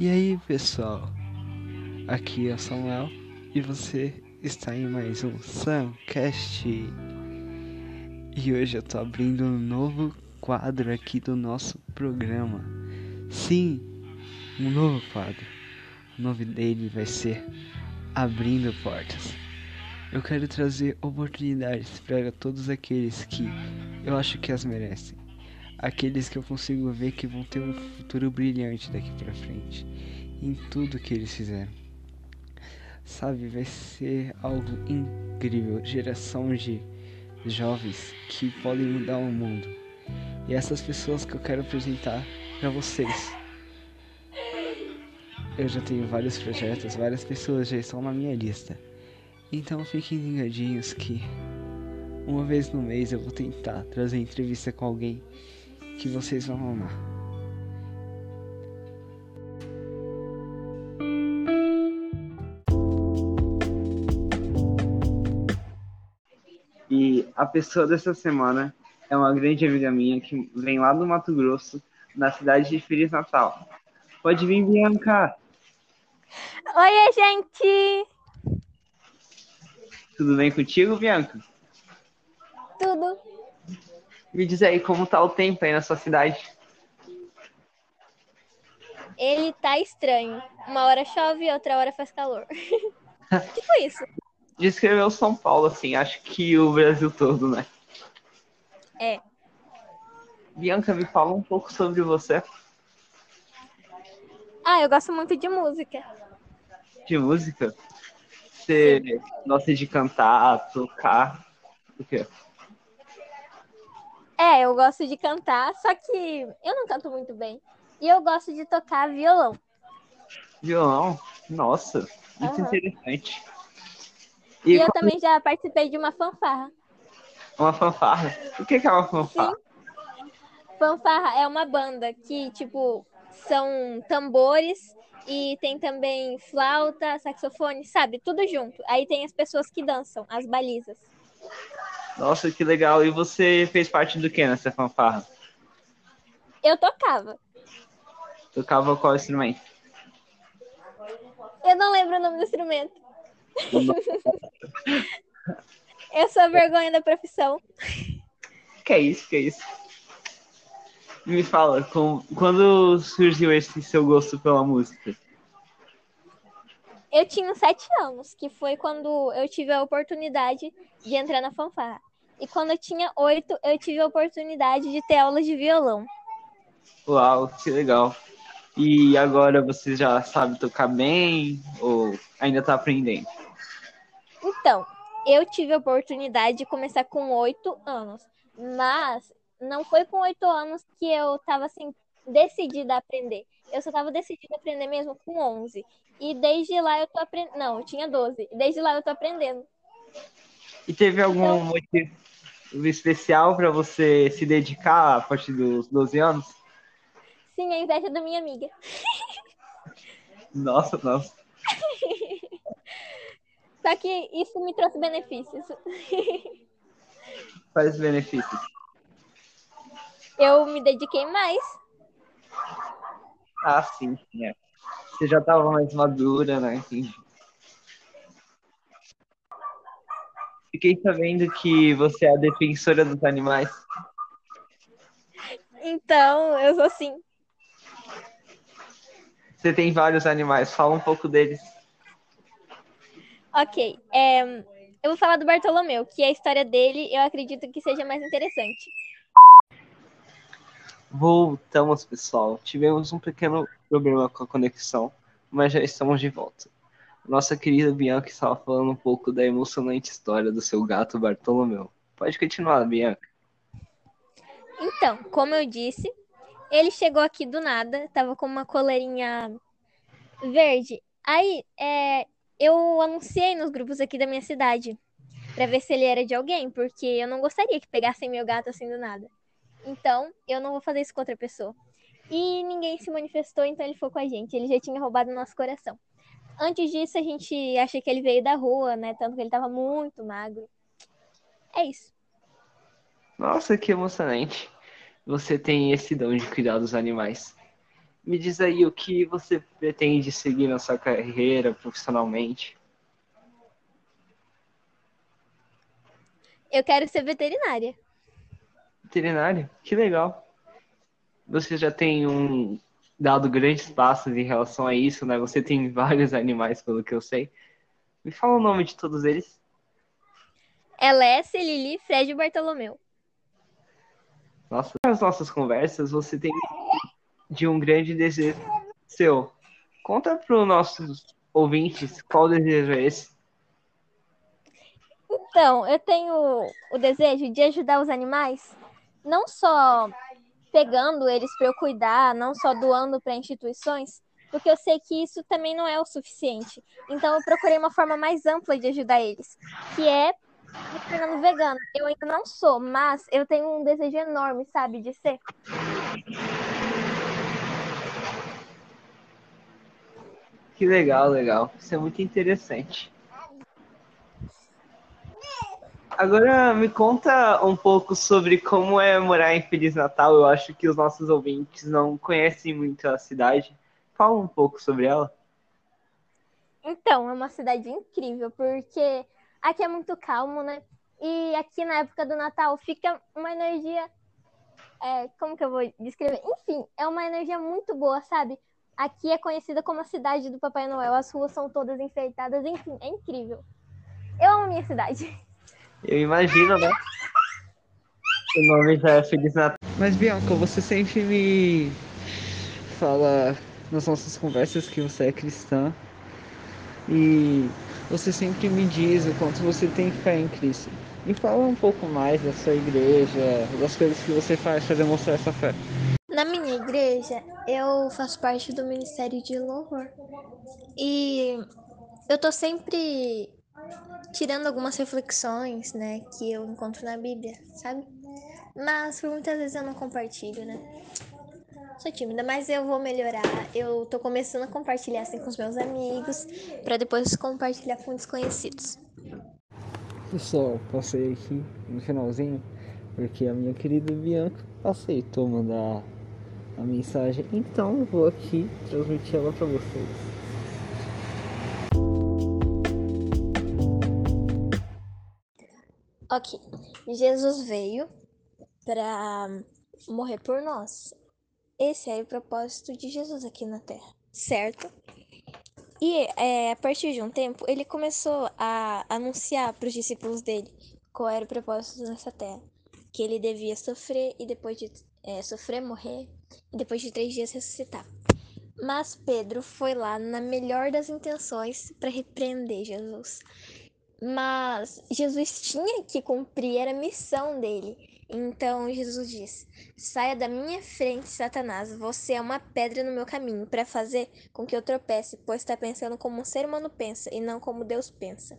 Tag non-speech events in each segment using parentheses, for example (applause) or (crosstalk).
E aí, pessoal? Aqui é o Samuel e você está em mais um Samcast. E hoje eu tô abrindo um novo quadro aqui do nosso programa. Sim, um novo quadro. O nome dele vai ser Abrindo Portas. Eu quero trazer oportunidades para todos aqueles que eu acho que as merecem aqueles que eu consigo ver que vão ter um futuro brilhante daqui para frente em tudo que eles fizeram. Sabe, vai ser algo incrível, geração de jovens que podem mudar o mundo. E essas pessoas que eu quero apresentar para vocês. Eu já tenho vários projetos, várias pessoas já estão na minha lista. Então fiquem ligadinhos que uma vez no mês eu vou tentar trazer entrevista com alguém que vocês vão amar. E a pessoa dessa semana é uma grande amiga minha que vem lá do Mato Grosso, na cidade de Feliz Natal. Pode vir, Bianca! Oi, gente! Tudo bem contigo, Bianca? Tudo. Me diz aí como tá o tempo aí na sua cidade. Ele tá estranho. Uma hora chove, outra hora faz calor. (laughs) tipo isso. Descreveu São Paulo, assim, acho que o Brasil todo, né? É. Bianca, me fala um pouco sobre você. Ah, eu gosto muito de música. De música? Você Sim. gosta de cantar, tocar? O quê? É, eu gosto de cantar, só que eu não canto muito bem. E eu gosto de tocar violão. Violão? Nossa, muito uhum. interessante. E, e eu também já participei de uma fanfarra. Uma fanfarra? O que é uma fanfarra? Sim. Fanfarra é uma banda que, tipo, são tambores e tem também flauta, saxofone, sabe? Tudo junto. Aí tem as pessoas que dançam, as balizas. Nossa, que legal. E você fez parte do que nessa fanfarra? Eu tocava. Tocava qual instrumento? Eu não lembro o nome do instrumento. (laughs) eu sou vergonha da profissão. Que é isso, que é isso. Me fala, com, quando surgiu esse seu gosto pela música? Eu tinha sete anos, que foi quando eu tive a oportunidade de entrar na fanfarra. E quando eu tinha oito, eu tive a oportunidade de ter aulas de violão. Uau, que legal. E agora você já sabe tocar bem ou ainda está aprendendo? Então, eu tive a oportunidade de começar com oito anos, mas não foi com oito anos que eu estava assim decidida a aprender. Eu só estava decidida a aprender mesmo com onze. E desde lá eu tô aprendendo. Não, eu tinha 12. E desde lá eu tô aprendendo. E teve algum então... motivo especial para você se dedicar a partir dos 12 anos? Sim, a inveja da minha amiga. Nossa, nossa. (laughs) Só que isso me trouxe benefícios. (laughs) Quais benefícios? Eu me dediquei mais. Ah, sim, sim. É. Você já estava mais madura, né? Entendi. Fiquei sabendo que você é a defensora dos animais. Então, eu sou sim. Você tem vários animais, fala um pouco deles. Ok. É, eu vou falar do Bartolomeu, que a história dele eu acredito que seja mais interessante. Voltamos, pessoal. Tivemos um pequeno problema com a conexão, mas já estamos de volta. Nossa querida Bianca estava falando um pouco da emocionante história do seu gato Bartolomeu. Pode continuar, Bianca. Então, como eu disse, ele chegou aqui do nada, tava com uma coleirinha verde. Aí, é, eu anunciei nos grupos aqui da minha cidade para ver se ele era de alguém, porque eu não gostaria que pegassem meu gato assim do nada. Então, eu não vou fazer isso com outra pessoa. E ninguém se manifestou, então ele foi com a gente. Ele já tinha roubado nosso coração. Antes disso, a gente acha que ele veio da rua, né? Tanto que ele tava muito magro. É isso. Nossa, que emocionante. Você tem esse dom de cuidar dos animais. me diz aí o que você pretende seguir na sua carreira profissionalmente. Eu quero ser veterinária. Veterinária? Que legal. Você já tem um dado grandes passos em relação a isso, né? Você tem (laughs) vários animais, pelo que eu sei. Me fala o nome de todos eles. Elesse, Lili, Fred e Bartolomeu. Nossa, nas nossas conversas você tem de um grande desejo seu. Conta para os nossos ouvintes qual desejo é esse. Então, eu tenho o desejo de ajudar os animais, não só pegando eles para eu cuidar, não só doando para instituições, porque eu sei que isso também não é o suficiente. Então, eu procurei uma forma mais ampla de ajudar eles, que é me tornando vegana. Eu ainda não sou, mas eu tenho um desejo enorme, sabe, de ser. Que legal, legal. Isso é muito interessante. Agora me conta um pouco sobre como é morar em Feliz Natal. Eu acho que os nossos ouvintes não conhecem muito a cidade. Fala um pouco sobre ela. Então, é uma cidade incrível, porque aqui é muito calmo, né? E aqui na época do Natal fica uma energia. É, como que eu vou descrever? Enfim, é uma energia muito boa, sabe? Aqui é conhecida como a cidade do Papai Noel. As ruas são todas enfeitadas, enfim, é incrível. Eu amo minha cidade. (laughs) Eu imagino, né? O nome já é Feliz Natal. Mas Bianca, você sempre me fala nas nossas conversas que você é cristã e você sempre me diz o quanto você tem fé em Cristo. Me fala um pouco mais da sua igreja, das coisas que você faz para demonstrar essa fé. Na minha igreja, eu faço parte do Ministério de Louvor. E eu tô sempre tirando algumas reflexões, né, que eu encontro na Bíblia, sabe? Mas por muitas vezes eu não compartilho, né? Sou tímida, mas eu vou melhorar. Eu tô começando a compartilhar assim com os meus amigos, para depois compartilhar com desconhecidos. Pessoal, passei aqui no finalzinho porque a minha querida Bianca aceitou mandar a mensagem, então eu vou aqui transmitir ela para vocês. Ok, Jesus veio para morrer por nós. Esse é o propósito de Jesus aqui na Terra, certo? E é, a partir de um tempo, ele começou a anunciar para os discípulos dele qual era o propósito nessa Terra: que ele devia sofrer e depois de é, sofrer, morrer e depois de três dias ressuscitar. Mas Pedro foi lá na melhor das intenções para repreender Jesus. Mas Jesus tinha que cumprir, era a missão dele. Então Jesus diz: Saia da minha frente, Satanás. Você é uma pedra no meu caminho para fazer com que eu tropece, pois está pensando como um ser humano pensa e não como Deus pensa.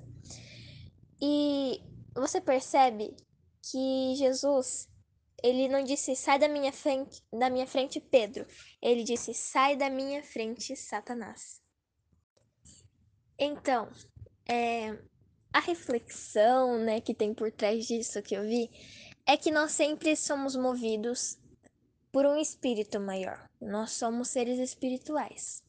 E você percebe que Jesus ele não disse sai da minha frente, da minha frente, Pedro. Ele disse sai da minha frente, Satanás. Então, é, a reflexão, né, que tem por trás disso que eu vi é que nós sempre somos movidos por um espírito maior. Nós somos seres espirituais.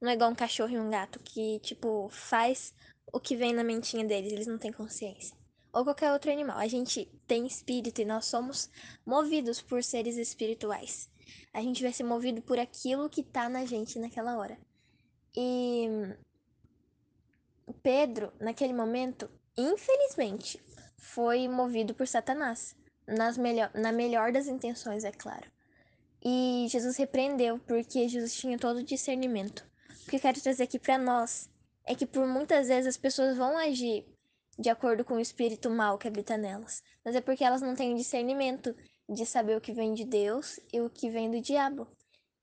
Não é igual um cachorro e um gato que, tipo, faz o que vem na mentinha deles, eles não têm consciência ou qualquer outro animal. A gente tem espírito e nós somos movidos por seres espirituais. A gente vai ser movido por aquilo que tá na gente naquela hora. E Pedro, naquele momento, infelizmente, foi movido por Satanás. Nas melhor, na melhor das intenções, é claro. E Jesus repreendeu, porque Jesus tinha todo o discernimento. O que eu quero trazer aqui para nós é que por muitas vezes as pessoas vão agir de acordo com o espírito mal que habita nelas, mas é porque elas não têm discernimento de saber o que vem de Deus e o que vem do diabo.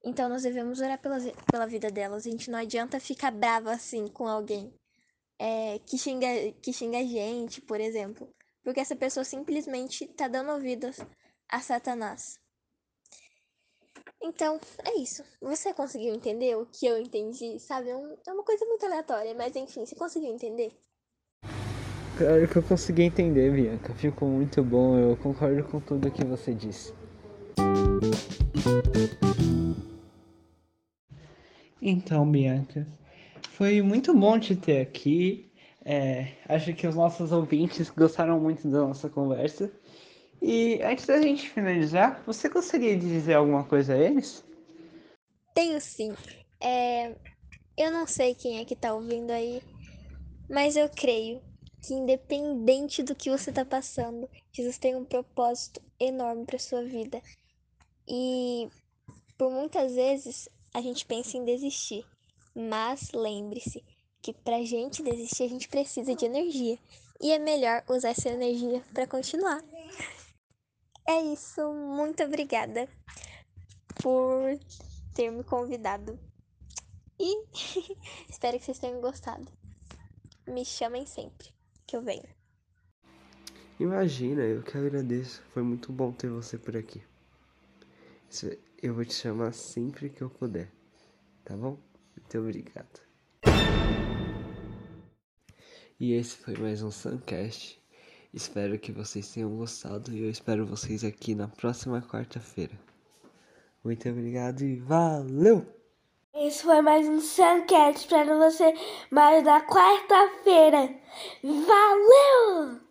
Então nós devemos orar pela, pela vida delas. A gente não adianta ficar brava assim com alguém é, que, xinga, que xinga a gente, por exemplo. Porque essa pessoa simplesmente tá dando ouvidos a Satanás. Então, é isso. Você conseguiu entender o que eu entendi? Sabe? É, é uma coisa muito aleatória, mas enfim, você conseguiu entender? Claro que eu consegui entender, Bianca. Ficou muito bom. Eu concordo com tudo que você disse. Então, Bianca, foi muito bom te ter aqui. É, acho que os nossos ouvintes gostaram muito da nossa conversa. E antes da gente finalizar, você gostaria de dizer alguma coisa a eles? Tenho sim. É, eu não sei quem é que tá ouvindo aí, mas eu creio que independente do que você tá passando, Jesus tem um propósito enorme para sua vida. E por muitas vezes a gente pensa em desistir, mas lembre-se que pra gente desistir a gente precisa de energia e é melhor usar essa energia para continuar. É isso, muito obrigada por ter me convidado. E (laughs) espero que vocês tenham gostado. Me chamem sempre que eu venho. Imagina, eu que agradeço. Foi muito bom ter você por aqui. Eu vou te chamar sempre que eu puder, tá bom? Muito obrigado. E esse foi mais um Suncast. Espero que vocês tenham gostado e eu espero vocês aqui na próxima quarta-feira. Muito obrigado e valeu! Esse foi mais um Suncast. Espero você mais na quarta-feira. Valeu!